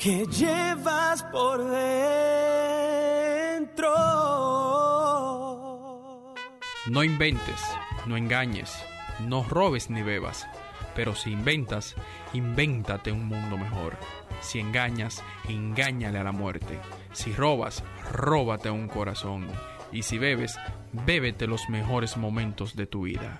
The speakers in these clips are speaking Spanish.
que llevas por dentro. No inventes, no engañes, no robes ni bebas, pero si inventas, invéntate un mundo mejor. Si engañas, engáñale a la muerte. Si robas, róbate un corazón. Y si bebes, bébete los mejores momentos de tu vida.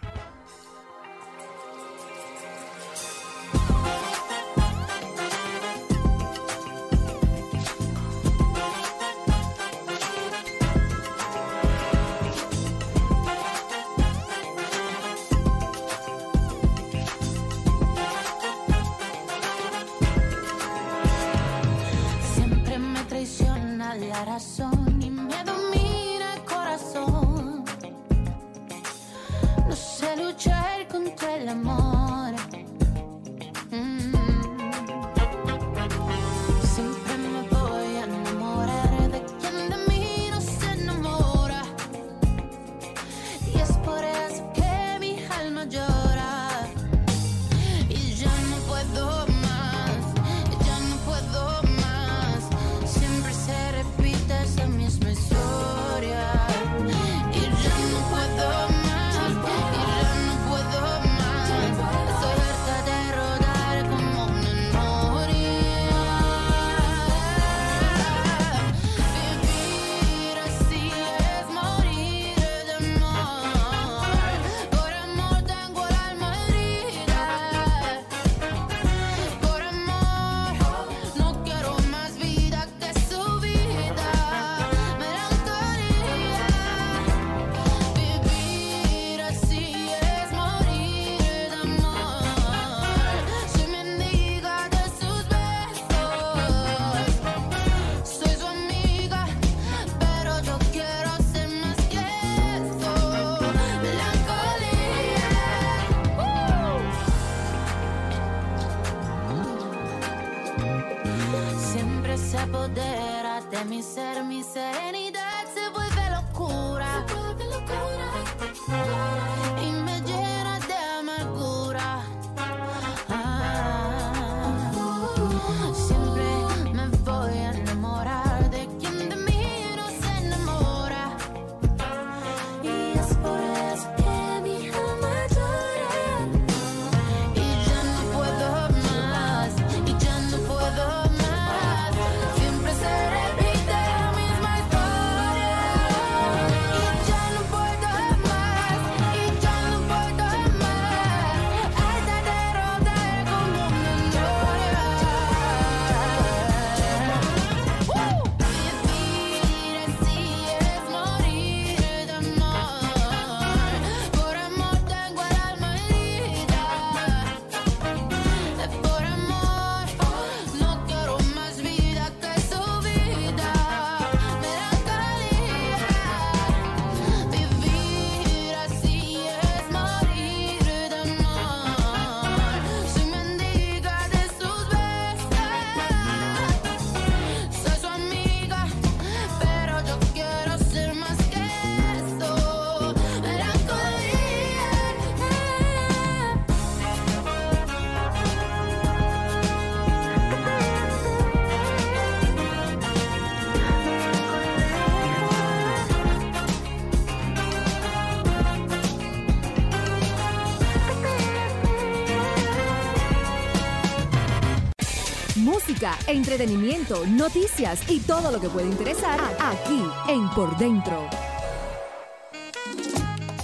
entretenimiento, noticias y todo lo que puede interesar aquí en Por Dentro.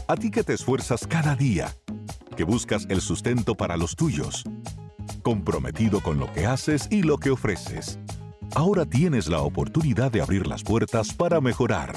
A ti que te esfuerzas cada día, que buscas el sustento para los tuyos, comprometido con lo que haces y lo que ofreces. Ahora tienes la oportunidad de abrir las puertas para mejorar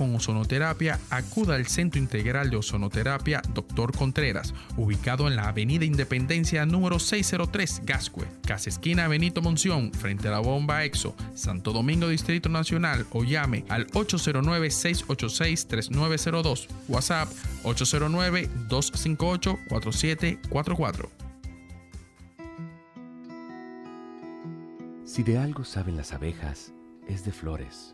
con ozonoterapia, acuda al Centro Integral de Ozonoterapia Dr. Contreras, ubicado en la Avenida Independencia número 603, Gascue, Casa Esquina Benito Monción, frente a la bomba EXO, Santo Domingo Distrito Nacional o llame al 809-686-3902, WhatsApp 809-258-4744. Si de algo saben las abejas, es de flores.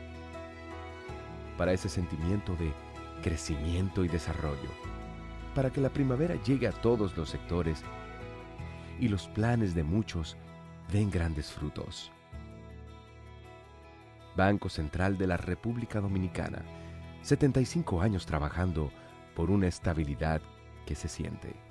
Para ese sentimiento de crecimiento y desarrollo. Para que la primavera llegue a todos los sectores y los planes de muchos den grandes frutos. Banco Central de la República Dominicana. 75 años trabajando por una estabilidad que se siente.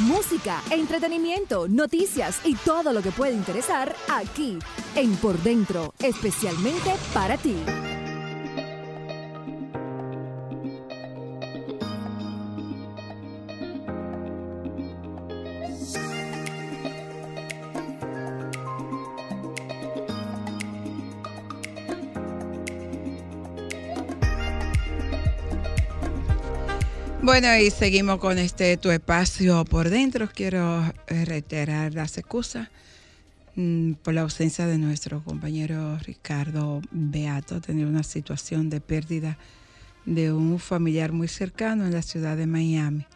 Música, entretenimiento, noticias y todo lo que puede interesar aquí en Por Dentro, especialmente para ti. Bueno, y seguimos con este tu espacio por dentro. Quiero eh, reiterar las excusas mm, por la ausencia de nuestro compañero Ricardo Beato, tener una situación de pérdida de un familiar muy cercano en la ciudad de Miami.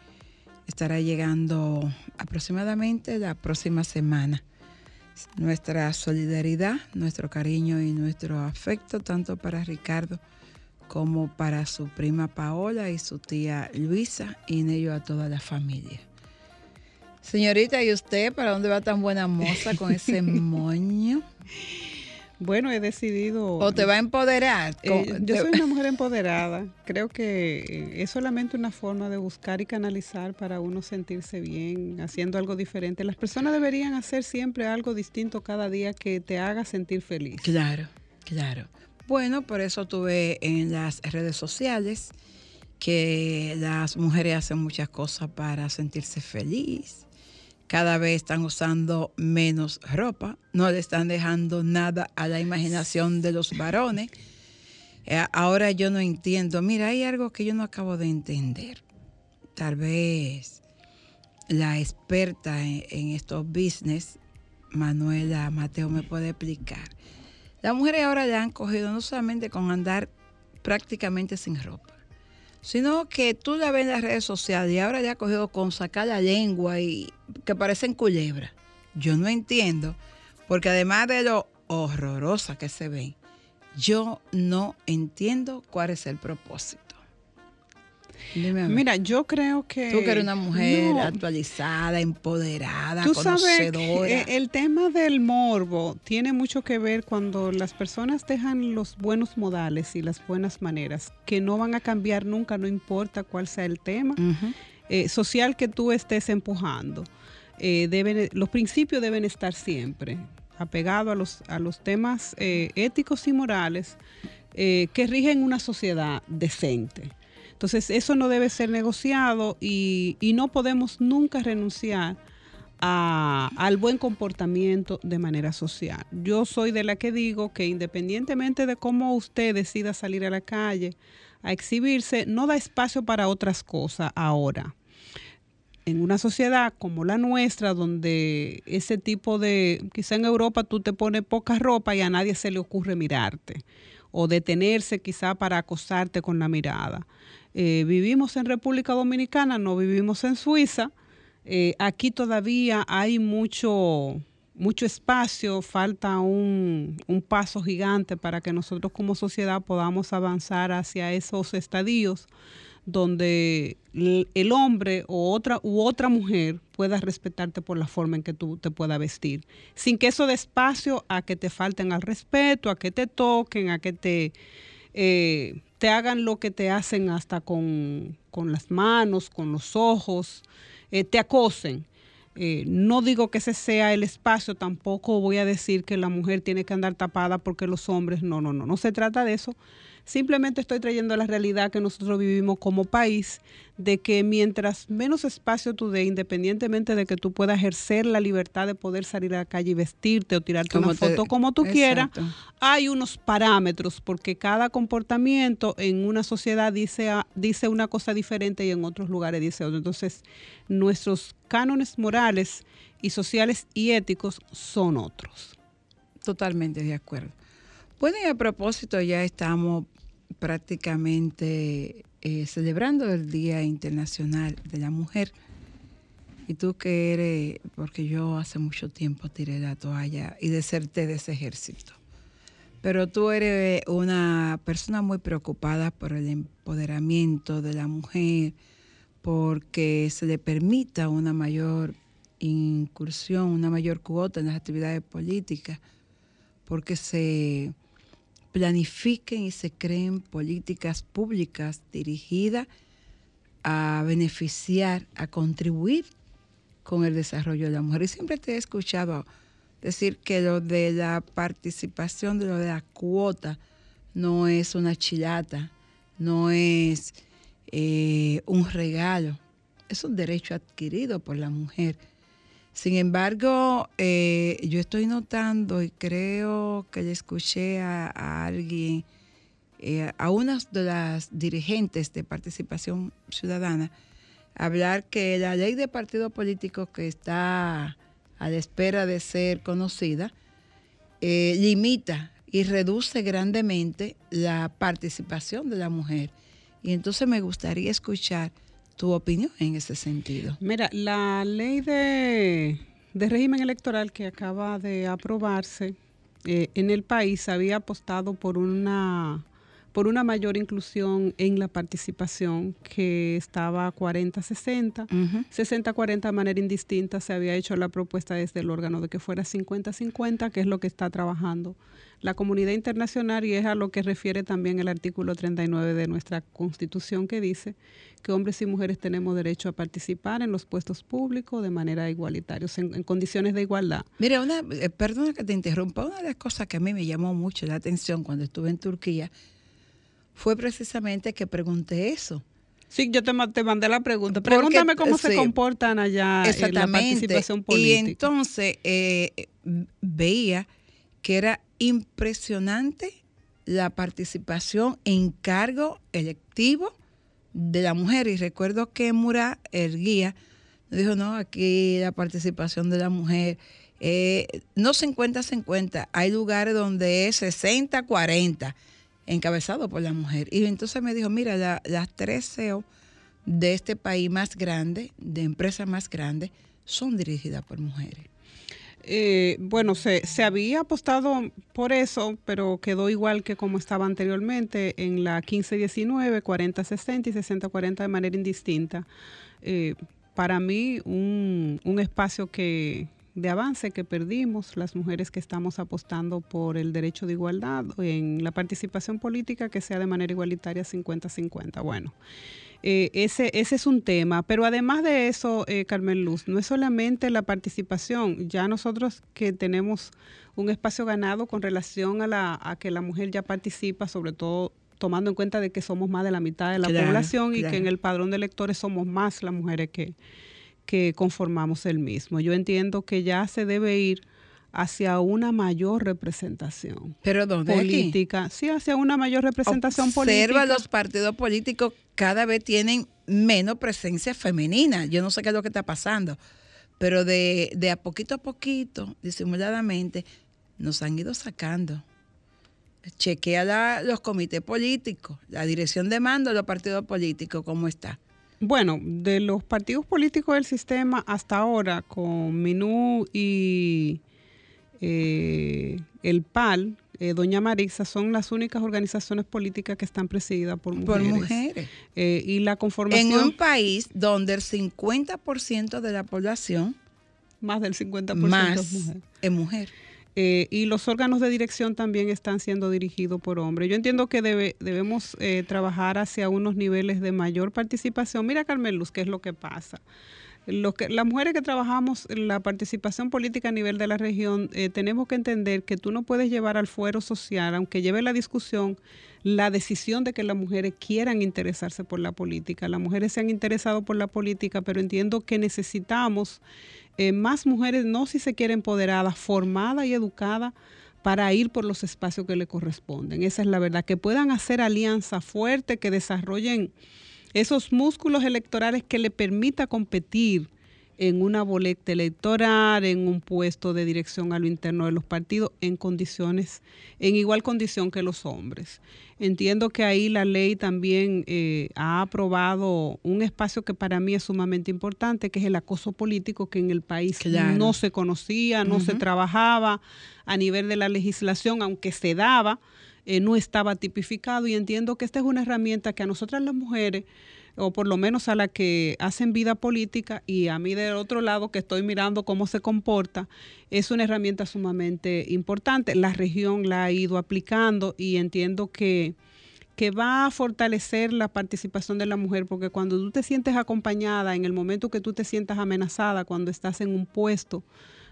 Estará llegando aproximadamente la próxima semana. Nuestra solidaridad, nuestro cariño y nuestro afecto tanto para Ricardo como para su prima Paola y su tía Luisa y en ello a toda la familia. Señorita, ¿y usted para dónde va tan buena moza con ese moño? Bueno, he decidido... ¿O te va a empoderar? Eh, yo soy una mujer empoderada. Creo que es solamente una forma de buscar y canalizar para uno sentirse bien, haciendo algo diferente. Las personas deberían hacer siempre algo distinto cada día que te haga sentir feliz. Claro, claro. Bueno, por eso tuve en las redes sociales que las mujeres hacen muchas cosas para sentirse feliz. Cada vez están usando menos ropa, no le están dejando nada a la imaginación de los varones. Eh, ahora yo no entiendo, mira, hay algo que yo no acabo de entender. Tal vez la experta en, en estos business, Manuela Mateo, me puede explicar. Las mujeres ahora ya han cogido no solamente con andar prácticamente sin ropa, sino que tú la ves en las redes sociales y ahora ya ha cogido con sacar la lengua y que parecen culebras. Yo no entiendo, porque además de lo horrorosa que se ven, yo no entiendo cuál es el propósito. Dime a mí. Mira, yo creo que... Tú que eres una mujer No, actualizada, empoderada, Tú sabes conocedora. que eh, el tema del morbo tiene mucho que ver cuando las personas dejan los buenos modales y las buenas maneras, que no van a cambiar nunca, no importa cuál sea el tema eh, social que tú estés empujando. Eh, deben, los principios deben estar siempre apegados a los, a los temas eh, éticos y morales eh, que rigen una sociedad decente. Entonces, eso no debe ser negociado y, no podemos nunca renunciar a- al buen comportamiento de manera social. Yo soy de la que digo que independientemente de cómo usted decida salir a la calle a exhibirse, no da espacio para otras cosas ahora. En una sociedad como la nuestra, donde ese tipo de, quizá en Europa tú te pones poca ropa y a nadie se le ocurre mirarte o detenerse quizá para acosarte con la mirada. Eh, vivimos en República Dominicana, no vivimos en Suiza. Eh, aquí todavía hay mucho, mucho espacio, falta un, un paso gigante para que nosotros como sociedad podamos avanzar hacia esos estadios donde el hombre o otra u otra mujer pueda respetarte por la forma en que tú te puedas vestir, sin que eso dé espacio a que te falten al respeto, a que te toquen, a que te eh, te hagan lo que te hacen hasta con, con las manos, con los ojos, eh, te acosen. Eh, no digo que ese sea el espacio, tampoco voy a decir que la mujer tiene que andar tapada porque los hombres, no, no, no, no se trata de eso. Simplemente estoy trayendo la realidad que nosotros vivimos como país, de que mientras menos espacio tú dé, independientemente de que tú puedas ejercer la libertad de poder salir a la calle y vestirte o tirarte Como una te- foto como tú quieras, hay unos parámetros porque cada comportamiento en una sociedad dice, dice una cosa diferente y en otros lugares dice otra. Entonces, nuestros cánones morales y sociales y éticos son otros. Totalmente de acuerdo. Bueno, y a propósito, ya estamos prácticamente eh, celebrando el Día Internacional de la Mujer. Y tú que eres, porque yo hace mucho tiempo tiré la toalla y deserté de ese ejército. Pero tú eres una persona muy preocupada por el empoderamiento de la mujer, porque se le permita una mayor incursión, una mayor cuota en las actividades políticas, porque se planifiquen y se creen políticas públicas dirigidas a beneficiar, a contribuir con el desarrollo de la mujer. Y siempre te he escuchado decir que lo de la participación, de lo de la cuota, no es una chilata, no es eh, un regalo, es un derecho adquirido por la mujer. Sin embargo, eh, yo estoy notando y creo que le escuché a, alguien, eh, a una de las dirigentes de participación ciudadana, hablar que la ley de partidos políticos que está a la espera de ser conocida eh, limita y reduce grandemente la participación de la mujer. Y entonces me gustaría escuchar tu opinión en ese sentido. Mira, la ley de, de régimen electoral que acaba de aprobarse eh, en el país había apostado por una por una mayor inclusión en la participación que estaba 40-60, 60-40 de manera indistinta. Se había hecho la propuesta desde el órgano de que fuera 50-50, que es lo que está trabajando la comunidad internacional y es a lo que refiere también el artículo 39 de nuestra constitución que dice que hombres y mujeres tenemos derecho a participar en los puestos públicos de manera igualitaria, en, en condiciones de igualdad. Mira, una, eh, perdona que te interrumpa, una de las cosas que a mí me llamó mucho la atención cuando estuve en Turquía fue precisamente que pregunté eso. Sí, yo te, te mandé la pregunta. Porque, Pregúntame cómo se comportan allá en la Exactamente. participación Y política. entonces eh, veía que era impresionante la participación en cargo electivo de la mujer. Y recuerdo que Murat, el guía, dijo, no, aquí la participación de la mujer eh, no 50-50, hay lugares donde es 60-40 encabezado por la mujer. Y entonces me dijo, mira, la- las tres CEO de este país más grande, de empresas más grandes, son dirigidas por mujeres. Eh, bueno, se, se había apostado por eso, pero quedó igual que como estaba anteriormente en la 15-19, 40-60 y 60-40 de manera indistinta. Eh, para mí, un, un espacio que de avance que perdimos las mujeres que estamos apostando por el derecho de igualdad en la participación política que sea de manera igualitaria 50-50. Bueno, eh, ese, ese es un tema. Pero además de eso, eh, Carmen Luz, no es solamente la participación. Ya nosotros que tenemos un espacio ganado con relación a, la, a que la mujer ya participa, sobre todo tomando en cuenta de que somos más de la mitad de la Claro, población y claro. que en el padrón de electores somos más las mujeres que, que conformamos el mismo. Yo entiendo que ya se debe ir hacia una mayor representación ¿Pero dónde? Aquí. política, sí, hacia una mayor representación Observa política. los partidos políticos cada vez tienen menos presencia femenina. Yo no sé qué es lo que está pasando, pero de, de a poquito a poquito, disimuladamente, nos han ido sacando. Chequea la- los comités políticos, la dirección de mando de los partidos políticos, cómo está. Bueno, de los partidos políticos del sistema hasta ahora, con Minú y eh, el PAL, eh, Doña Marisa, son las únicas organizaciones políticas que están presididas por mujeres. Por mujeres. Eh, y la conformación... En un país donde el 50% de la población más del 50% más es mujer. es mujer. Eh, y los órganos de dirección también están siendo dirigidos por hombres. Yo entiendo que debe, debemos eh, trabajar hacia unos niveles de mayor participación. Mira, Carmen Luz, ¿qué es lo que pasa? Lo que, las mujeres que trabajamos la participación política a nivel de la región, eh, tenemos que entender que tú no puedes llevar al fuero social, aunque lleve la discusión, la decisión de que las mujeres quieran interesarse por la política. Las mujeres se han interesado por la política, pero entiendo que necesitamos eh, más mujeres, no si se quiere empoderadas, formadas y educadas para ir por los espacios que le corresponden. Esa es la verdad, que puedan hacer alianzas fuertes, que desarrollen esos músculos electorales que le permita competir en una boleta electoral, en un puesto de dirección a lo interno de los partidos, en condiciones, en igual condición que los hombres. Entiendo que ahí la ley también eh, ha aprobado un espacio que para mí es sumamente importante, que es el acoso político, que en el país Claro. no se conocía, no se trabajaba a nivel de la legislación, aunque se daba, eh, no estaba tipificado y entiendo que esta es una herramienta que a nosotras las mujeres, o por lo menos a la que hacen vida política y a mí del otro lado que estoy mirando cómo se comporta, es una herramienta sumamente importante. La región la ha ido aplicando y entiendo que que va a fortalecer la participación de la mujer, porque cuando tú te sientes acompañada, en el momento que tú te sientas amenazada, cuando estás en un puesto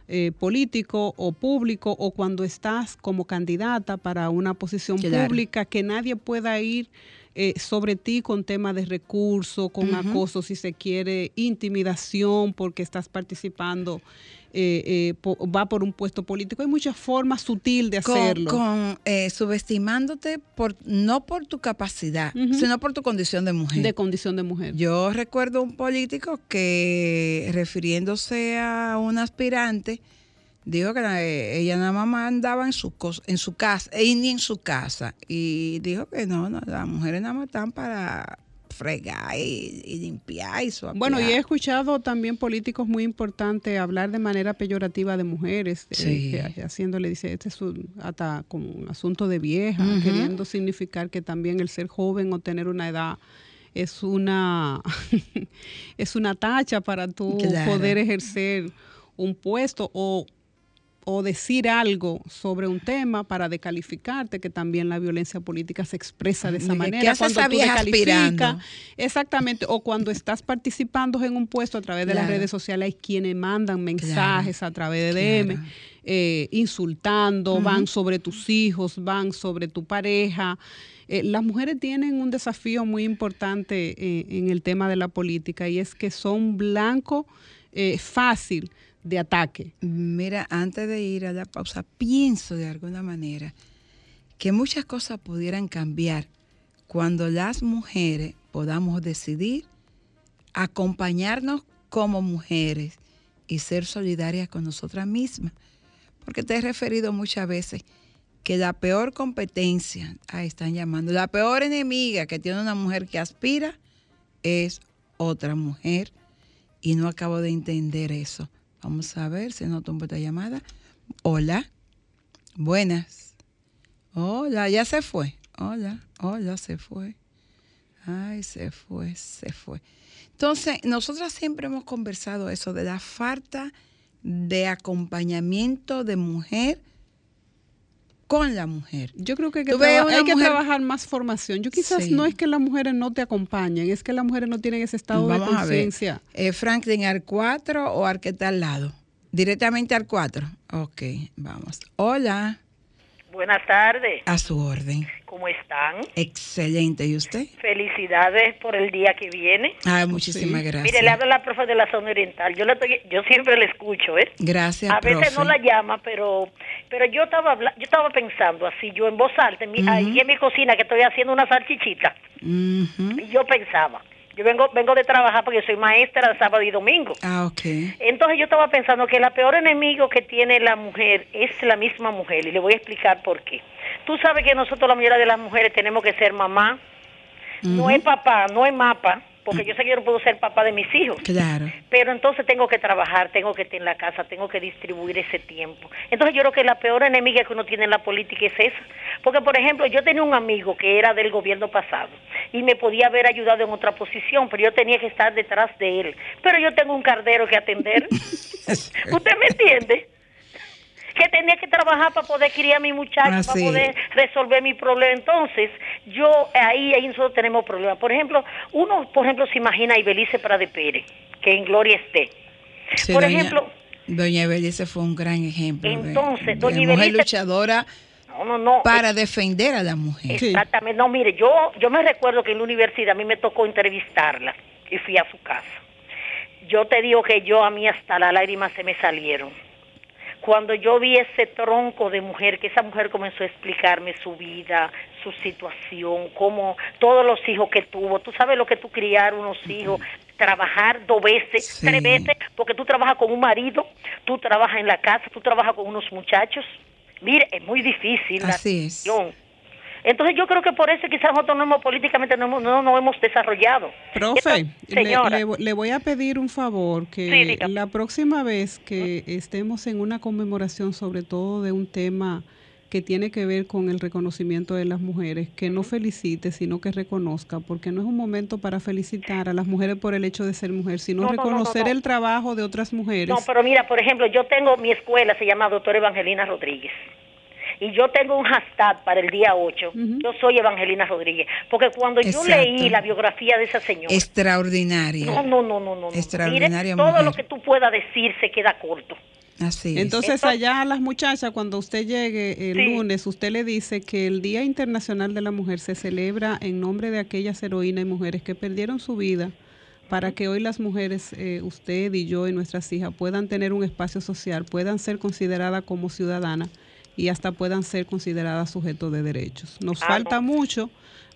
eh, político o público, o cuando estás como candidata para una posición Claro. pública, que nadie pueda ir eh, sobre ti con temas de recursos, con acoso, si se quiere, intimidación, porque estás participando, eh, eh, po- va por un puesto político. Hay muchas formas sutil de Con, hacerlo. con, eh, subestimándote por no por tu capacidad, sino por tu condición de mujer. de condición de mujer. Yo recuerdo un político que, refiriéndose a un aspirante, dijo que la- ella nada más mandaba en su, en su casa, y ni en su casa. Y dijo que no, no, las mujeres nada más están para fregar y, y limpiar y suapear. Bueno, y he escuchado también políticos muy importantes hablar de manera peyorativa de mujeres, eh, Sí. que haciéndole, dice, este es un, hasta como un asunto de vieja, queriendo significar que también el ser joven o tener una edad es una, es una tacha para tú Claro. poder ejercer un puesto o o decir algo sobre un tema para descalificarte, que también la violencia política se expresa de esa ¿Qué manera. hace esa tú descalificas? Exactamente, o cuando estás participando en un puesto a través de las redes sociales, hay quienes mandan mensajes a través de DM, Claro. eh, insultando, van sobre tus hijos, van sobre tu pareja. Eh, las mujeres tienen un desafío muy importante eh, en el tema de la política y es que son blanco fácil de ataque. Mira, antes de ir a la pausa, pienso de alguna manera que muchas cosas pudieran cambiar cuando las mujeres podamos decidir acompañarnos como mujeres y ser solidarias con nosotras mismas. Porque te he referido muchas veces que la peor competencia, ahí están llamando, la peor enemiga que tiene una mujer que aspira es otra mujer y no acabo de entender eso. Vamos a ver si no tumbo esta llamada. Hola. Buenas. Hola, ya se fue. Hola, hola, se fue. Ay, se fue, se fue. Entonces, nosotras siempre hemos conversado eso de la falta de acompañamiento de mujer con la mujer. Yo creo que hay que, Tú ves traba- una hay que mujer- trabajar más formación. Yo quizás Sí. no es que las mujeres no te acompañen, es que las mujeres no tienen ese estado de Vamos conciencia. Eh, Franklin, ¿al 4 o al que está al lado? Directamente al 4. Ok, vamos. Hola, Buenas tardes, a su orden. ¿cómo están? Excelente. ¿Y usted? Felicidades por el día que viene. Ay, muchísimas gracias. Mire, le habla la profe de la zona oriental. Yo, la estoy- yo siempre le escucho, ¿eh? Gracias, A veces profe. no la llama, pero pero yo estaba yo estaba pensando así, yo en voz alta, en mi- ahí en mi cocina que estoy haciendo una salchichita. Ujú. Y yo pensaba, yo vengo vengo de trabajar porque soy maestra de sábado y domingo. Ah, ok. Entonces yo estaba pensando que el peor enemigo que tiene la mujer es la misma mujer y le voy a explicar por qué. Tú sabes que nosotros la mayoría de las mujeres tenemos que ser mamá, no es papá, no es mapa, porque yo sé que yo no puedo ser papá de mis hijos. Claro. Pero entonces tengo que trabajar, tengo que estar en la casa, tengo que distribuir ese tiempo. Entonces yo creo que la peor enemiga que uno tiene en la política es esa. Porque, por ejemplo, yo tenía un amigo que era del gobierno pasado y me podía haber ayudado en otra posición, pero yo tenía que estar detrás de él. Pero yo tengo un cardero que atender. ¿Usted me entiende? Que tenía que trabajar para poder criar a mi muchacho, para Así. poder resolver mi problema. Entonces, yo ahí, ahí nosotros tenemos problemas. Por ejemplo, uno, por ejemplo, se imagina a Ibelice Prade Pérez, que en gloria esté. Sí, por doña- ejemplo, Doña Ibelice fue un gran ejemplo. de- Entonces, de, doña mujer Ibelice- luchadora no, no, no. para defender a la mujer. Exactamente. No, mire, yo, yo me recuerdo que en la universidad a mí me tocó entrevistarla y fui a su casa. Yo te digo que yo a mí hasta las lágrimas se me salieron. Cuando yo vi ese tronco de mujer, que esa mujer comenzó a explicarme su vida, su situación, cómo todos los hijos que tuvo, tú sabes lo que tú criar unos hijos, trabajar dos veces, Sí. tres veces, porque tú trabajas con un marido, tú trabajas en la casa, tú trabajas con unos muchachos. Mire, es muy difícil la Así es. Entonces yo creo que por eso quizás nosotros no hemos, políticamente no, hemos- no hemos desarrollado. Profe, Entonces, le, señora, le- le voy a pedir un favor, que Sí, la próxima vez que estemos en una conmemoración, sobre todo de un tema que tiene que ver con el reconocimiento de las mujeres, que no felicite, sino que reconozca, porque no es un momento para felicitar a las mujeres por el hecho de ser mujer, sino No, no, no, no, reconocer no. el trabajo de otras mujeres. no, pero mira, por ejemplo, yo tengo mi escuela, se llama Doctora Evangelina Rodríguez. Y yo tengo un hashtag para el día 8. Yo soy Evangelina Rodríguez. Porque cuando yo leí la biografía de esa señora. Extraordinaria. No, no, no, no, no. no. Extraordinaria Mire, todo mujer. lo que tú puedas decir se queda corto. Así es. Entonces, allá a las muchachas, cuando usted llegue el Sí. lunes, usted le dice que el Día Internacional de la Mujer se celebra en nombre de aquellas heroínas y mujeres que perdieron su vida para que hoy las mujeres, eh, usted y yo y nuestras hijas, puedan tener un espacio social, puedan ser consideradas como ciudadanas y hasta puedan ser consideradas sujetos de derechos. Nos Ah, falta no. mucho,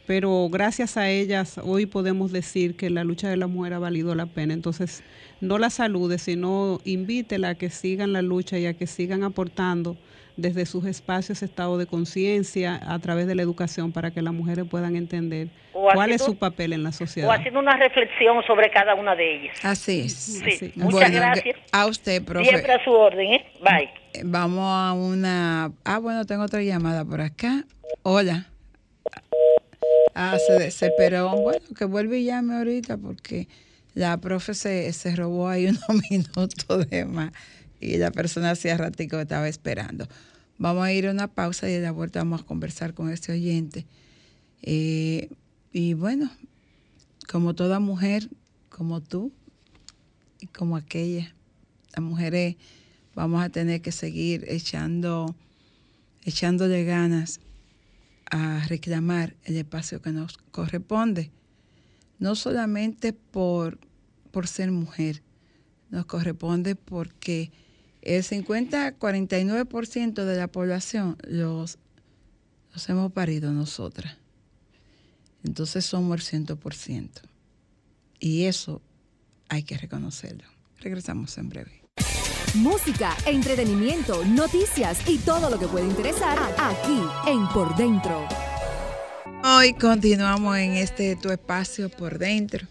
pero gracias a ellas hoy podemos decir que la lucha de la mujer ha valido la pena. Entonces, no la salude, sino invítela a que sigan la lucha y a que sigan aportando desde sus espacios estado de conciencia a través de la educación para que las mujeres puedan entender O cuál es su papel en la O sociedad. haciendo una reflexión sobre cada una de ellas. Así es. Sí. Muchas Bueno, gracias. A usted, profe. Siempre a su orden, ¿eh? Bye. Vamos a una. Ah, bueno, tengo otra llamada por acá. Hola. Ah, se desesperó. Bueno, que vuelve y llame ahorita porque la profe se, se robó ahí unos minutos de más y la persona hacía ratico que estaba esperando. Vamos a ir a una pausa y de la vuelta vamos a conversar con este oyente. Eh, y bueno, como toda mujer, como tú y como aquella, las mujeres vamos a tener que seguir echando, echándole ganas a reclamar el espacio que nos corresponde, no solamente por, por ser mujer, nos corresponde porque el 50-49% de la población los, los hemos parido nosotras. Entonces somos el 100%. Y eso hay que reconocerlo. Regresamos en breve. Música, entretenimiento, noticias y todo lo que puede interesar aquí en Por Dentro. Hoy continuamos en este tu espacio por dentro.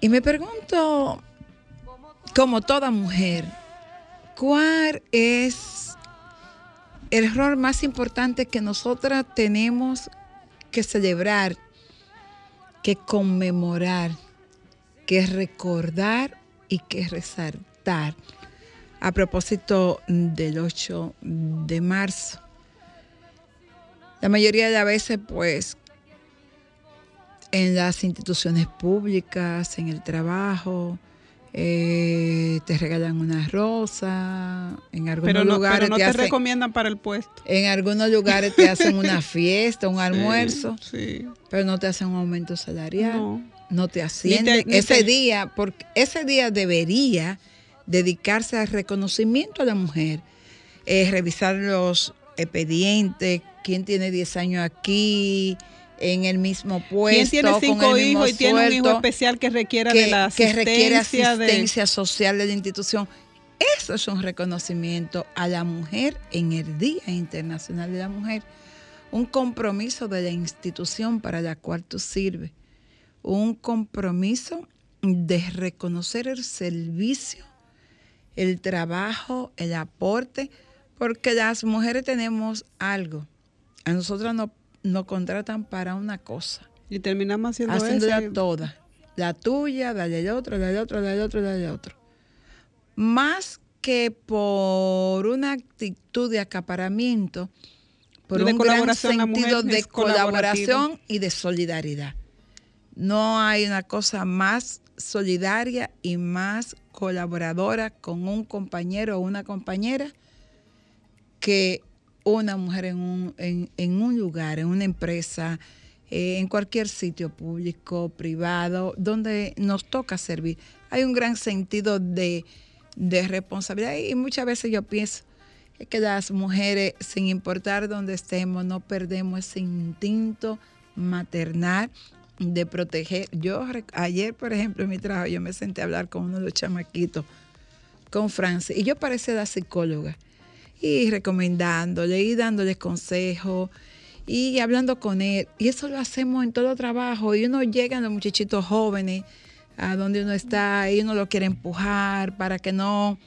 Y me pregunto, como toda mujer, ¿cuál es el error más importante que nosotras tenemos que celebrar, que conmemorar, que recordar y que resaltar? A propósito del 8 de marzo. La mayoría de las veces, pues, en las instituciones públicas, en el trabajo, eh, te regalan una rosa, en algunos Pero no, lugares pero no te, te, hacen, recomiendan para el puesto. en algunos lugares te hacen una fiesta, un almuerzo, Sí. pero no te hacen un aumento salarial, no, No. te ascienden. ni ese te- día, porque ese día debería dedicarse al reconocimiento a la mujer, eh, revisar los expedientes, quién tiene 10 años aquí, en el mismo puesto, ¿Quién tiene con cinco el hijos y tiene un hijo especial que requiera que, de la que asistencia? requiere de- asistencia social de la institución. Eso es un reconocimiento a la mujer en el Día Internacional de la Mujer, un compromiso de la institución para la cual tú sirves, un compromiso de reconocer el servicio, el trabajo, el aporte, porque las mujeres tenemos algo. A nosotras nos, nos contratan para una cosa Y terminamos haciendo haciéndola toda. La tuya, la del otro, la del otro, la del otro, la del otro. Más que por una actitud de acaparamiento, por De un gran sentido de colaboración y de solidaridad. No hay una cosa más solidaria y más colaboradora con un compañero o una compañera que una mujer en un, lugar, en una empresa, eh, en cualquier sitio público, privado, donde nos toca servir. Hay un gran sentido de, de responsabilidad y muchas veces yo pienso que las mujeres, sin importar dónde estemos, no perdemos ese instinto maternal de proteger. Yo ayer, por ejemplo, en mi trabajo, yo me senté a hablar con uno de los chamaquitos, con Francis, y yo parecía la psicóloga, y recomendándole y dándole consejos y hablando con él. Y eso lo hacemos en todo trabajo. Y uno llega a los muchachitos jóvenes a donde uno está y uno lo quiere empujar para que no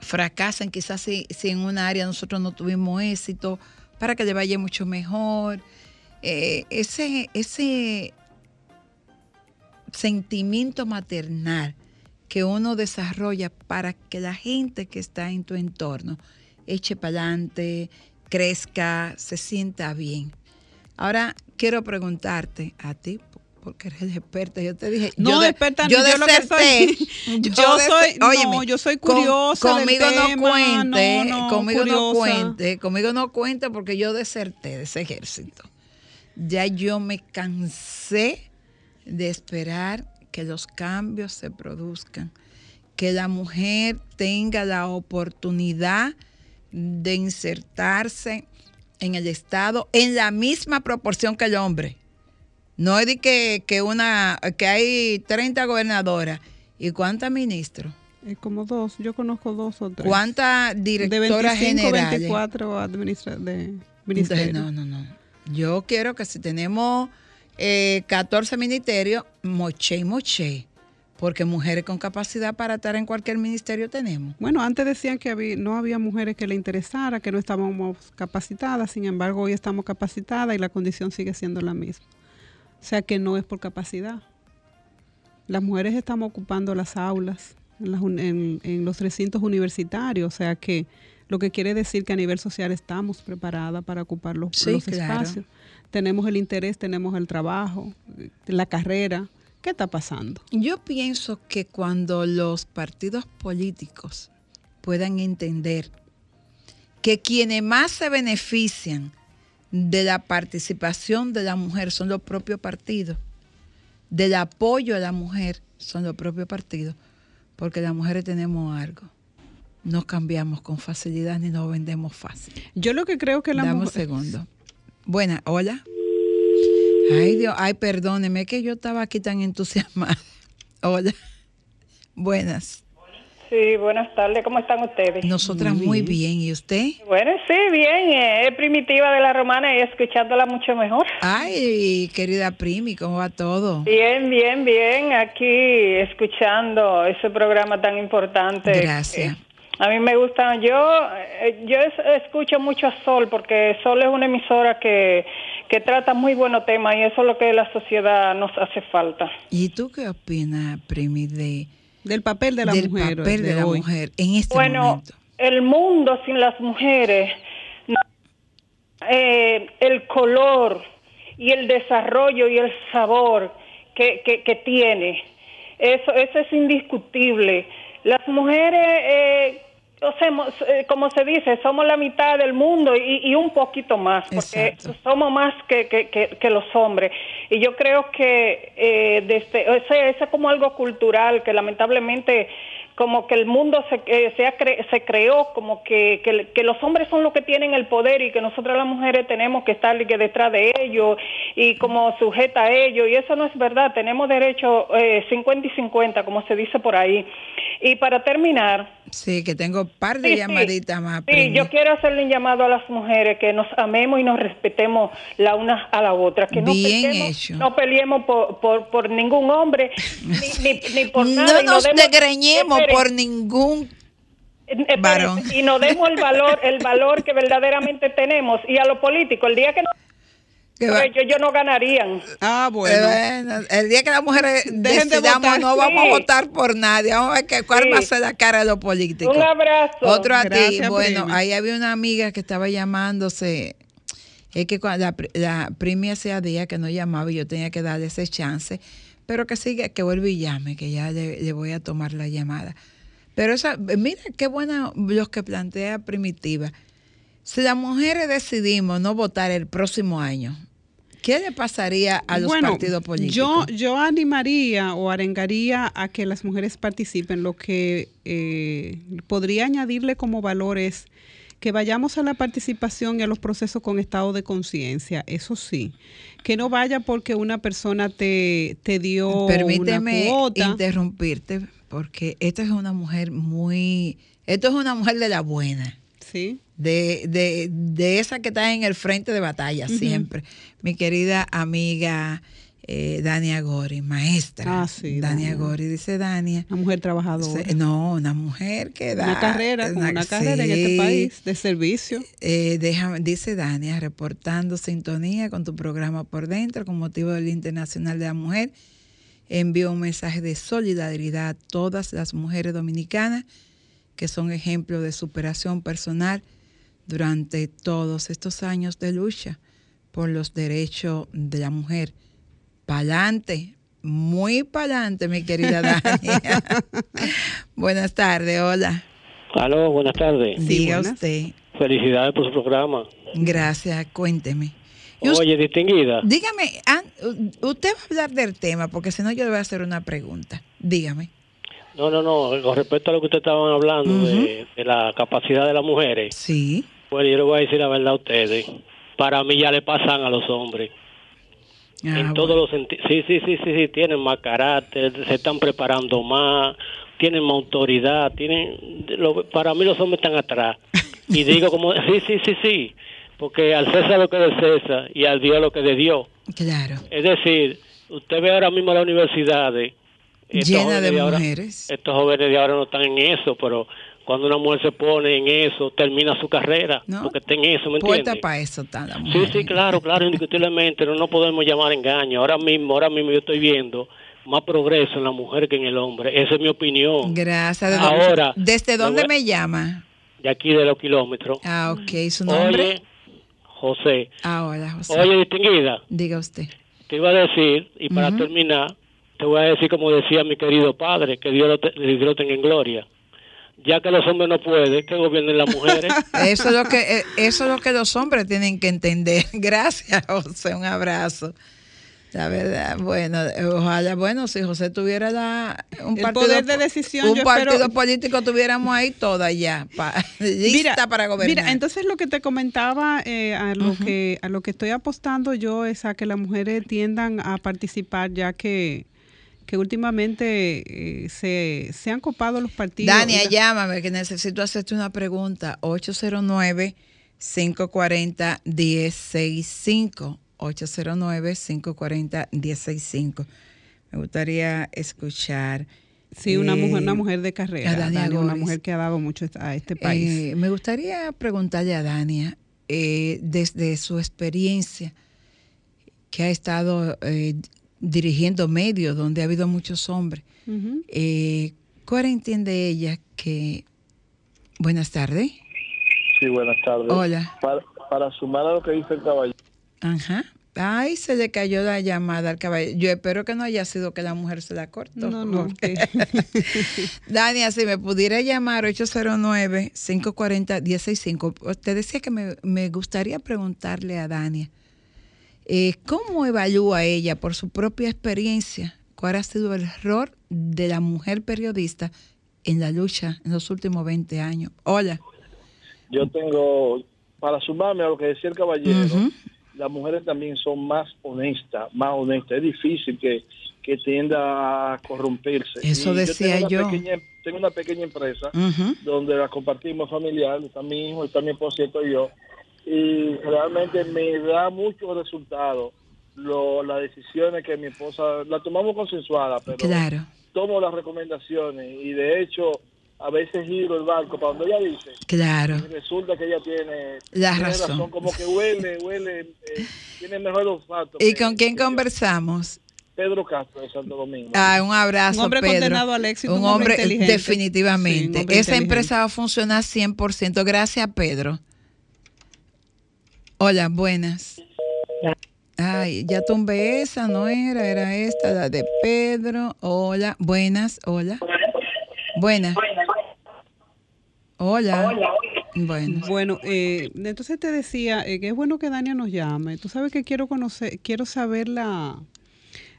fracasen, quizás si, si en una área nosotros no tuvimos éxito, para que le vaya mucho mejor. Eh, ese, ese sentimiento maternal que uno desarrolla para que la gente que está en tu entorno eche para adelante, crezca, se sienta bien. Ahora quiero preguntarte a ti, porque eres experta, yo te dije, No, yo de- experta, yo yo lo que soy- yo yo soy- no, óyeme, yo soy con- curiosa del conmigo no tema, cuente, no, no, conmigo no cuente, conmigo no cuente porque yo deserté de ese ejército. Ya yo me cansé de esperar que los cambios se produzcan, que la mujer tenga la oportunidad de insertarse en el Estado en la misma proporción que el hombre. No es de que, que una, que hay 30 gobernadoras y cuántas ministros, Eh, como dos, yo conozco dos o tres. cuántas de directoras 25, generales. 24 administra de Entonces, ministerios. no, no, no. Yo quiero que si tenemos eh, 14 ministerios, moche y moche. Porque mujeres con capacidad para estar en cualquier ministerio tenemos. Bueno, antes decían que había- no había mujeres que le interesara, que no estábamos capacitadas, sin embargo hoy estamos capacitadas y la condición sigue siendo la misma. O sea que no es por capacidad. Las mujeres estamos ocupando las aulas en, en los recintos universitarios, o sea que lo que quiere decir que a nivel social estamos preparadas para ocupar los, Sí, los claro. espacios. Tenemos el interés, tenemos el trabajo, la carrera. ¿Qué está pasando? Yo pienso que cuando los partidos políticos puedan entender que quienes más se benefician de la participación de la mujer son los propios partidos, del apoyo a la mujer son los propios partidos, porque las mujeres tenemos algo. No cambiamos con facilidad ni nos vendemos fácil. Yo lo que creo que la Dame un segundo. Buena, hola. Ay, Dios, ay, perdóneme que yo estaba aquí tan entusiasmada. Hola. Buenas. Sí, buenas tardes, ¿cómo están ustedes? Nosotras muy bien. ¿Y usted? Bueno, sí, bien, eh, es primitiva de la romana y escuchándola mucho mejor. Ay, querida Primi, ¿cómo va todo? Bien, bien, bien, aquí escuchando ese programa tan importante. Gracias. Eh, a mí me gusta, yo eh, yo es- escucho mucho a Sol porque Sol es una emisora que, que trata muy buenos temas y eso es lo que la sociedad nos hace falta. ¿Y tú qué opinas, Primi, de, del papel de la del mujer papel de, de la hoy? mujer en este bueno, momento? el mundo sin las mujeres, no- eh, el color y el desarrollo y el sabor que, que, que tiene, eso, eso es indiscutible. Las mujeres, eh, o sea, eh, como se dice, somos la mitad del mundo y, y un poquito más, porque somos más que, que, que, que los hombres. Y yo creo que eh, desde, o sea, eso es como algo cultural que lamentablemente como que el mundo se, eh, se, cre- se creó como que, que, que los hombres son los que tienen el poder y que nosotras las mujeres tenemos que estar que detrás de ellos y como sujeta a ellos y eso no es verdad, tenemos derecho eh, 50 y 50 como se dice por ahí. Y para terminar, Sí, que tengo un par de Sí, sí. llamaditas más. Sí, yo quiero hacerle un llamado a las mujeres que nos amemos y nos respetemos la una a la otra, que no Bien peleemos, hecho. no peleemos por, por, por ningún hombre ni, ni, ni por no nada. y nos demos- desgreñemos por ningún esperen, varón. y nos demos el valor, el valor que verdaderamente tenemos y a lo político, el día que no va- ellos, ellos no ganarían. Ah, Eh, bueno, el día que las mujeres Dejen de votar. no vamos Sí. a votar por nadie, vamos a ver que, cuál Sí. va a ser la cara de los políticos. Un abrazo. Otro a ti. Bueno, Primi. ahí había una amiga que estaba llamándose. Es que cuando la, la Primi hacía días que no llamaba y yo tenía que darle ese chance. Pero que siga, que vuelva y llame, que ya le, le voy a tomar la llamada. Pero esa, mira qué buena los que plantea Primitiva. Si las mujeres decidimos no votar el próximo año, ¿qué le pasaría a los Bueno, partidos políticos? Yo, yo animaría o arengaría a que las mujeres participen. Lo que eh, podría añadirle como valor es que vayamos a la participación y a los procesos con estado de conciencia, eso sí. Que no vaya porque una persona te, te dio Permíteme una cuota. interrumpirte porque esta es una mujer muy, esto es una mujer de la buena. Sí. De, de, de esa que está en el frente de batalla siempre. Mi querida amiga eh, Dania Gori, maestra. Ah, sí, Dania Dania. Gori, dice Dania. Una mujer trabajadora. Se- No, una mujer que da. Una carrera, una carrera en este país de servicio. Eh, déjame- dice Dania, reportando sintonía con tu programa por dentro con motivo del Internacional de la Mujer. Envío un mensaje de solidaridad a todas las mujeres dominicanas que son ejemplos de superación personal durante todos estos años de lucha por los derechos de la mujer. Pa'lante, muy pa'lante, mi querida Dania. Buenas tardes, hola. Aló, buenas tardes. Diga usted. Felicidades por su programa. Gracias, cuénteme. Oye, distinguida, Dígame, usted va a hablar del tema, porque si no yo le voy a hacer una pregunta. Dígame. No, no, no, con respecto a lo que ustedes estaban hablando de, de la capacidad de las mujeres. Sí. Bueno, yo le voy a decir la verdad a ustedes. Para mí ya le pasan a los hombres. Ah, en todos los sentidos. Sí, sí, sí, sí, sí, tienen más carácter, se están preparando más, tienen más autoridad, tienen... lo- para mí los hombres están atrás. Y digo como, sí, sí, sí, sí, porque al César lo que es de César y al Dios lo que es de Dios. Claro. Es decir, usted ve ahora mismo las universidades estos Llena de ahora- mujeres. estos jóvenes de ahora no están en eso, pero cuando una mujer se pone en eso, termina su carrera, porque está en eso, ¿me entiendes? para eso está la Sí, mujer. sí, claro, claro, indiscutiblemente, no, no podemos llamar engaño. Ahora mismo, ahora mismo yo estoy viendo más progreso en la mujer que en el hombre. Esa es mi opinión. Gracias. ¿De dónde- Ahora, ¿Desde dónde me llama? De aquí de los kilómetros. Ah, ok. ¿Su nombre? Oye, José. Ah, hola, José. Oye, distinguida, Diga usted. te iba a decir, y para terminar, te voy a decir como decía mi querido padre, que Dios lo, te- Dios lo tenga en gloria. Ya que los hombres no pueden, que gobiernen las mujeres. Eso es lo que eh, eso es lo que los hombres tienen que entender. Gracias, José. Un abrazo. La verdad, bueno, ojalá, bueno, si José tuviera la, un El partido, poder de decisión, un yo partido espero- político, tuviéramos ahí toda ya, pa- lista para gobernar. Mira, entonces lo que te comentaba, eh, a, lo que, a lo que estoy apostando yo es a que las mujeres tiendan a participar ya que, que últimamente eh, se, se han copado los partidos. Dania, llámame que necesito hacerte una pregunta. 809-540-1065. 809-540-1065. Me gustaría escuchar. Sí, una mujer, eh, una mujer de carrera, a Dania Dania, una mujer que ha dado mucho a este país. Eh, me gustaría preguntarle a Dania, eh, desde su experiencia, que ha estado eh, dirigiendo medios donde ha habido muchos hombres, eh, ¿cuál entiende ella que... Buenas tardes. Sí, buenas tardes. Hola. Para, para sumar a lo que dice el caballero, Ajá. Ay, se le cayó la llamada al caballero. Yo espero que no haya sido que la mujer se la cortó. No, no, Dania, si me pudiera llamar 809-540-165. Te decía que me, me gustaría preguntarle a Dania, eh, ¿cómo evalúa ella por su propia experiencia cuál ha sido el error de la mujer periodista en la lucha en los últimos 20 años? Hola. yo tengo, para sumarme a lo que decía el caballero, las mujeres también son más honestas, más honestas. Es difícil que, que tienda a corromperse. Eso Y decía tengo yo. Pequeña, tengo una pequeña empresa donde la compartimos familiar, está mi hijo, está mi esposa y yo. Y realmente me da muchos resultados lo, las decisiones que mi esposa, la tomamos consensuadas, pero Claro. tomo las recomendaciones y de hecho a veces giro el barco para donde ella dice Claro. y resulta que ella tiene, La tiene razón. como que huele, huele, eh, tiene mejor olfato. ¿Y que con quién conversamos? Pedro Castro de Santo Domingo. Ah, un abrazo, Un hombre Pedro. condenado al éxito, Un un hombre hombre, inteligente. definitivamente. Sí, un hombre Esa empresa va a funcionar 100%. Gracias, Pedro. Hola, buenas. Ay, ya tumbé esa, no era, era esta, la de Pedro. Hola, buenas, hola. Buenas. Hola. Bueno. Bueno, eh, entonces te decía eh, que es bueno que Dania nos llame. Tú sabes que quiero conocer, quiero saber la,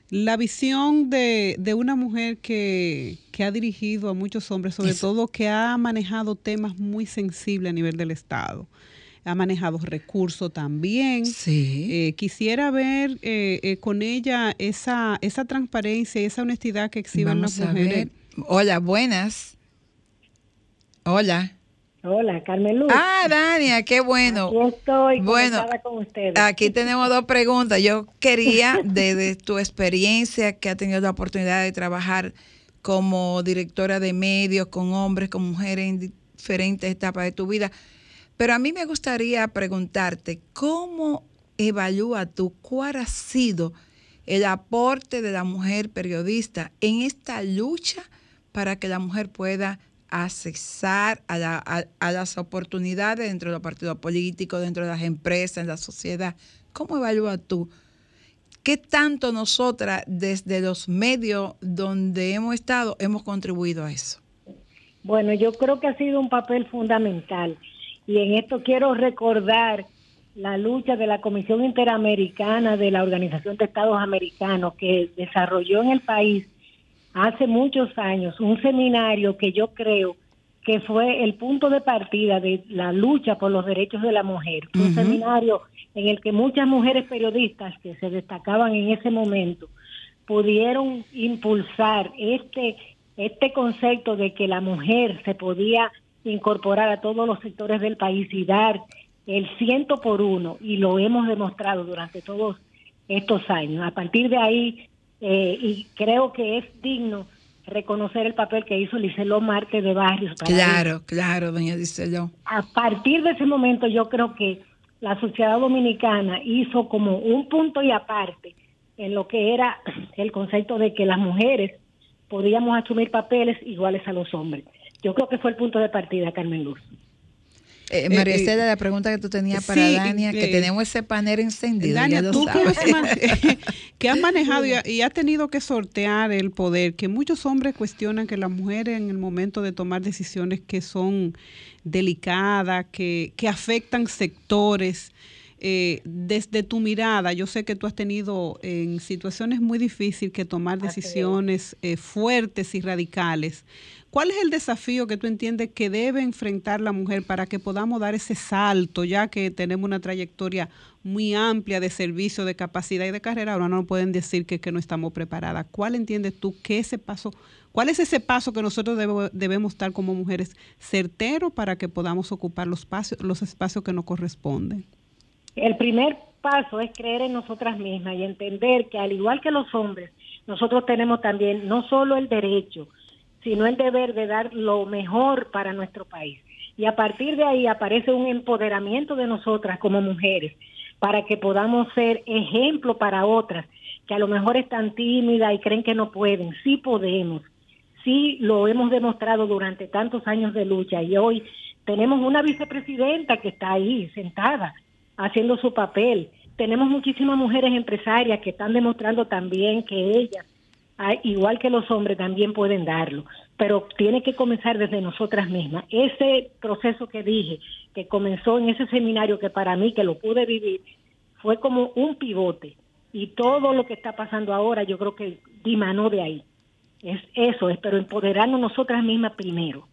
la visión de, de una mujer que, que ha dirigido a muchos hombres, sobre Eso. todo que ha manejado temas muy sensibles a nivel del Estado. Ha manejado recursos también. Sí. Eh, quisiera ver eh, eh, con ella esa, esa transparencia y esa honestidad que exhiben Vamos las a mujeres. ver. Hola, buenas. Hola. Hola, Carmen Luz. Ah, Dania, qué bueno. Aquí estoy Bueno, con ustedes. Aquí tenemos dos preguntas. Yo quería, desde tu experiencia, que ha tenido la oportunidad de trabajar como directora de medios, con hombres, con mujeres en diferentes etapas de tu vida, pero a mí me gustaría preguntarte, ¿cómo evalúa tú cuál ha sido el aporte de la mujer periodista en esta lucha para que la mujer pueda accesar a, la- a- las oportunidades dentro de los partidos políticos, dentro de las empresas, en la sociedad. ¿Cómo evalúas tú? ¿Qué tanto nosotras desde los medios donde hemos estado hemos contribuido a eso? Bueno, yo creo que ha sido un papel fundamental. Y en esto quiero recordar la lucha de la Comisión Interamericana de la Organización de Estados Americanos que desarrolló en el país hace muchos años un seminario que yo creo que fue el punto de partida de la lucha por los derechos de la mujer. Fue un seminario en el que muchas mujeres periodistas que se destacaban en ese momento pudieron impulsar este este concepto de que la mujer se podía incorporar a todos los sectores del país y dar el ciento por uno y lo hemos demostrado durante todos estos años. A partir de ahí, eh, y creo que es digno reconocer el papel que hizo Liceló Marte de Barrios. para Claro, claro, doña Diceló. a partir de ese momento yo creo que la sociedad dominicana hizo como un punto y aparte en lo que era el concepto de que las mujeres podíamos asumir papeles iguales a los hombres. Yo creo que fue el punto de partida, Carmen Luz. Eh, María Eh, eh, Estela, la pregunta que tú tenías para sí, Dania, que eh, tenemos ese panel encendido. Dania, tú que sabes. has, man- que has manejado y, ha- y has tenido que sortear el poder, que muchos hombres cuestionan que las mujeres en el momento de tomar decisiones que son delicadas, que, que afectan sectores, eh, desde tu mirada, yo sé que tú has tenido en situaciones muy difíciles que tomar decisiones eh, fuertes y radicales. ¿Cuál es el desafío que tú entiendes que debe enfrentar la mujer para que podamos dar ese salto, ya que tenemos una trayectoria muy amplia de servicio, de capacidad y de carrera? Ahora no pueden decir que, que no estamos preparadas. ¿Cuál entiendes tú que ese paso, cuál es ese paso que nosotros debemos estar como mujeres certero para que podamos ocupar los espacios, los espacios que nos corresponden? El primer paso es creer en nosotras mismas y entender que al igual que los hombres, nosotros tenemos también no solo el derecho, sino el deber de dar lo mejor para nuestro país. Y a partir de ahí aparece un empoderamiento de nosotras como mujeres para que podamos ser ejemplo para otras que a lo mejor están tímidas y creen que no pueden. Sí podemos. Sí lo hemos demostrado durante tantos años de lucha y hoy tenemos una vicepresidenta que está ahí sentada haciendo su papel. Tenemos muchísimas mujeres empresarias que están demostrando también que ellas, igual que los hombres, también pueden darlo. Pero tiene que comenzar desde nosotras mismas. Ese proceso que dije, que comenzó en ese seminario que para mí, que lo pude vivir, fue como un pivote. Y todo lo que está pasando ahora, yo creo que dimanó de ahí. Es eso, es, pero empoderarnos nosotras mismas primero.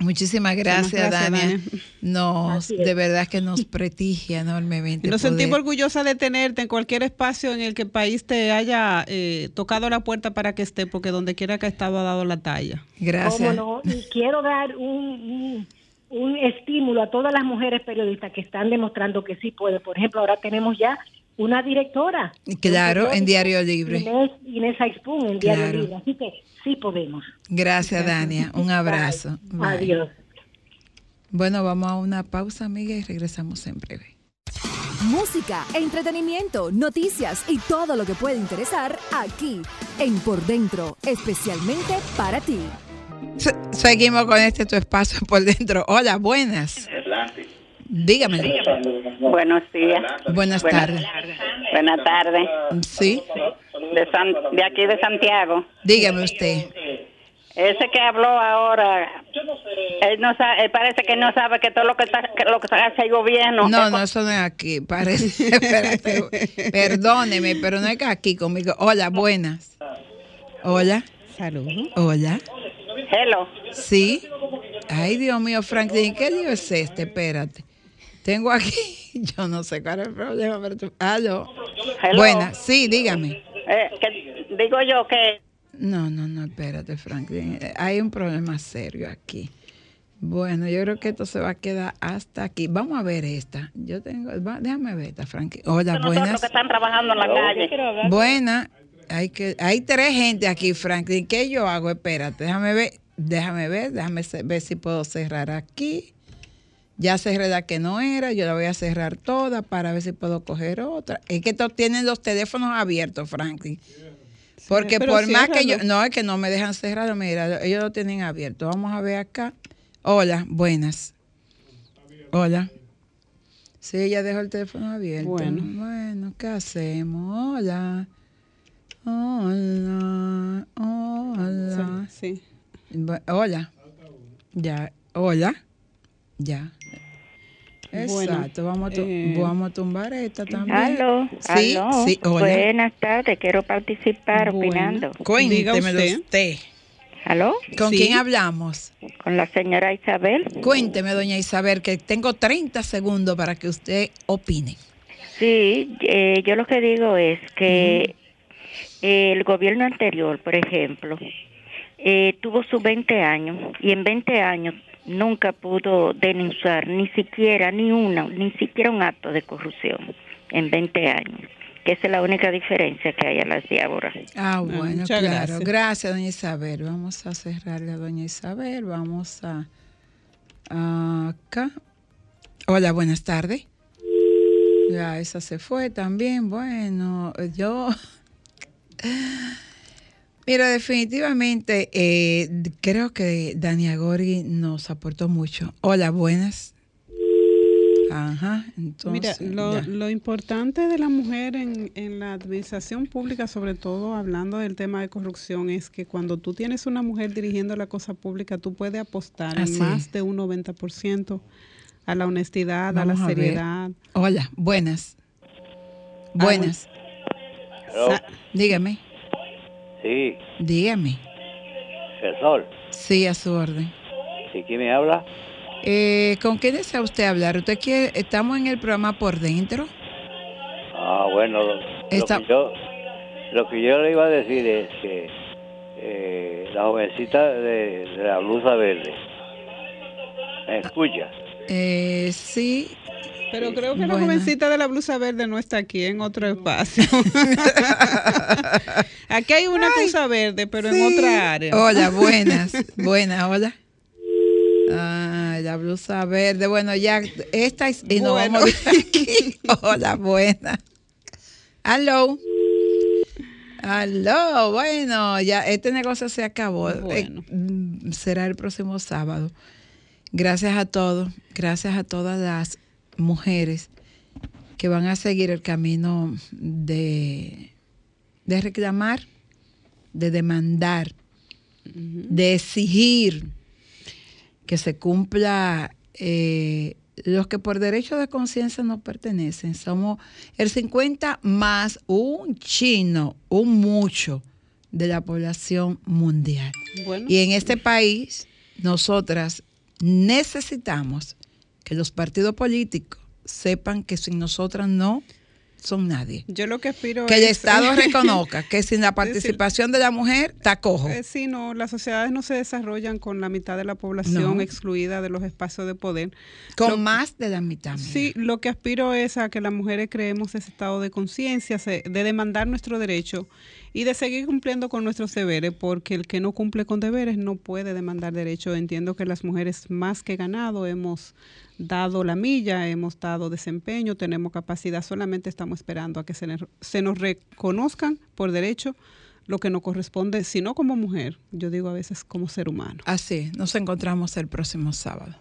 Muchísimas gracias, gracias, Dania. Dania. Nos, de verdad que nos prestigia enormemente. Nos poder- sentimos orgullosas de tenerte en cualquier espacio en el que el país te haya eh, tocado la puerta para que esté, porque donde quiera que ha estado ha dado la talla. Gracias. ¿Cómo no? Y quiero dar un, un, un estímulo a todas las mujeres periodistas que están demostrando que sí pueden. Por ejemplo, ahora tenemos ya una directora. Claro, en Diario Libre. Inés, Inés Aispun en Diario Claro. Libre. Así que sí podemos. Gracias, Dania. Un abrazo. Bye. Adiós. Bueno, vamos a una pausa, amiga, y regresamos en breve. Música, entretenimiento, noticias y todo lo que puede interesar aquí en Por Dentro, especialmente para ti. Se- seguimos con este tu espacio por dentro. Hola, buenas. Dígame. Buenos días. Buenas tardes. Buenas tardes. Sí. De, San- de aquí de Santiago. Dígame usted. Ese que habló ahora, él no sabe, él parece que no sabe que todo lo que, está, que lo que hace el gobierno. No, no, eso no es aquí. Parece. Espérate. Perdóneme, pero no es que aquí conmigo. Hola, buenas. Hola. Saludos. Hola. Hello. Sí. Ay, Dios mío, Franklin, ¿qué lío es este? Espérate. Tengo aquí, yo no sé cuál es el problema, pero tú. Hello. Buenas, sí, dígame. Eh, que digo yo que No, no, no, espérate, Franklin. Hay un problema serio aquí. Bueno, yo creo que esto se va a quedar hasta aquí. Vamos a ver esta. Yo tengo, va- déjame ver esta, Franklin. Hola, buenas. que están trabajando en la calle. Buena, hay que, hay tres gente aquí, Franklin. ¿Qué yo hago? Espérate, déjame ver, déjame ver, déjame ver si puedo cerrar aquí. Ya cerré la que no era, yo la voy a cerrar toda para ver si puedo coger otra. Es que estos tienen los teléfonos abiertos, Franklin. Porque por más que yo, no es que no me dejan cerrarlo, mira, ellos lo tienen abierto. Vamos a ver acá. Hola, buenas. Hola. Sí, ella dejó el teléfono abierto. Bueno. Bueno, ¿qué hacemos? Hola. Hola. Hola. Sí. Bu- Hola. Ya. Hola. Ya. Bueno, Exacto. vamos, a tu- eh, vamos a tumbar esta también. Aló, Sí, aló. sí. Hola. Buenas tardes, quiero participar Bueno. opinando. Cuéntemelo usted. ¿Aló? ¿Con quién hablamos? Con la señora Isabel. Cuénteme, doña Isabel, que tengo 30 segundos para que usted opine. Sí, eh, yo lo que digo es que el gobierno anterior, por ejemplo, eh, tuvo sus 20 años y en 20 años nunca pudo denunciar ni siquiera, ni una, ni siquiera un acto de corrupción en 20 años. Que esa es la única diferencia que hay a las de ahora. Ah, bueno, muchas claro. gracias. Gracias. doña Isabel. Vamos a cerrarle a doña Isabel. Vamos a acá. Hola, buenas tardes. Ya, esa se fue también. Bueno, yo. Mira, definitivamente eh, creo que Dania Gorgi nos aportó mucho. Hola, buenas. Ajá, Mira, entonces. lo, ya. lo importante de la mujer en, en la administración pública, sobre todo hablando del tema de corrupción, es que cuando tú tienes una mujer dirigiendo la cosa pública, tú puedes apostar Así en más de un 90% a la honestidad, a la a ver. seriedad. Hola, buenas. Buenas. Hello. Sa- Dígame, Sí, dígame. El sol. Sí, a su orden. ¿Sí quién me habla? Eh, ¿Con quién desea usted hablar? ¿Usted quiere, estamos en el programa por dentro? Ah, bueno, lo, que yo, lo que yo le iba a decir es que eh, la jovencita de, de la blusa verde, ¿me escucha? Eh, sí. Pero creo que la Bueno. jovencita de la blusa verde no está aquí en otro espacio. aquí hay una blusa verde, pero en otra área. Hola, buenas. buenas, hola. Ay, la blusa verde. Bueno, ya, esta es. Y nos Bueno. vamos aquí. Hola, buena. Aló. Aló, bueno, ya este negocio se acabó. Eh, mm, será el próximo sábado. Gracias a todos, gracias a todas las mujeres que van a seguir el camino de, de reclamar, de demandar, de exigir que se cumpla eh, los que por derecho de conciencia nos pertenecen. Somos el 50 más un chino, un mucho de la población mundial. Bueno. Y en este país, nosotras necesitamos que los partidos políticos sepan que sin nosotras no son nadie. Yo lo que aspiro Que el es- Estado reconozca que sin la participación de la mujer está cojo. Eh, sí, no, las sociedades no se desarrollan con la mitad de la población No. excluida de los espacios de poder. Con Lo- más de la mitad. mira. Sí, lo que aspiro es a que las mujeres creemos ese estado de conciencia, de demandar nuestro derecho y de seguir cumpliendo con nuestros deberes, porque el que no cumple con deberes no puede demandar derecho. Entiendo que las mujeres más que ganado hemos dado la milla, hemos dado desempeño, tenemos capacidad, solamente estamos esperando a que se, nos reconozcan por derecho lo que nos corresponde, si no como mujer, yo digo a veces como ser humano. Así, nos encontramos el próximo sábado.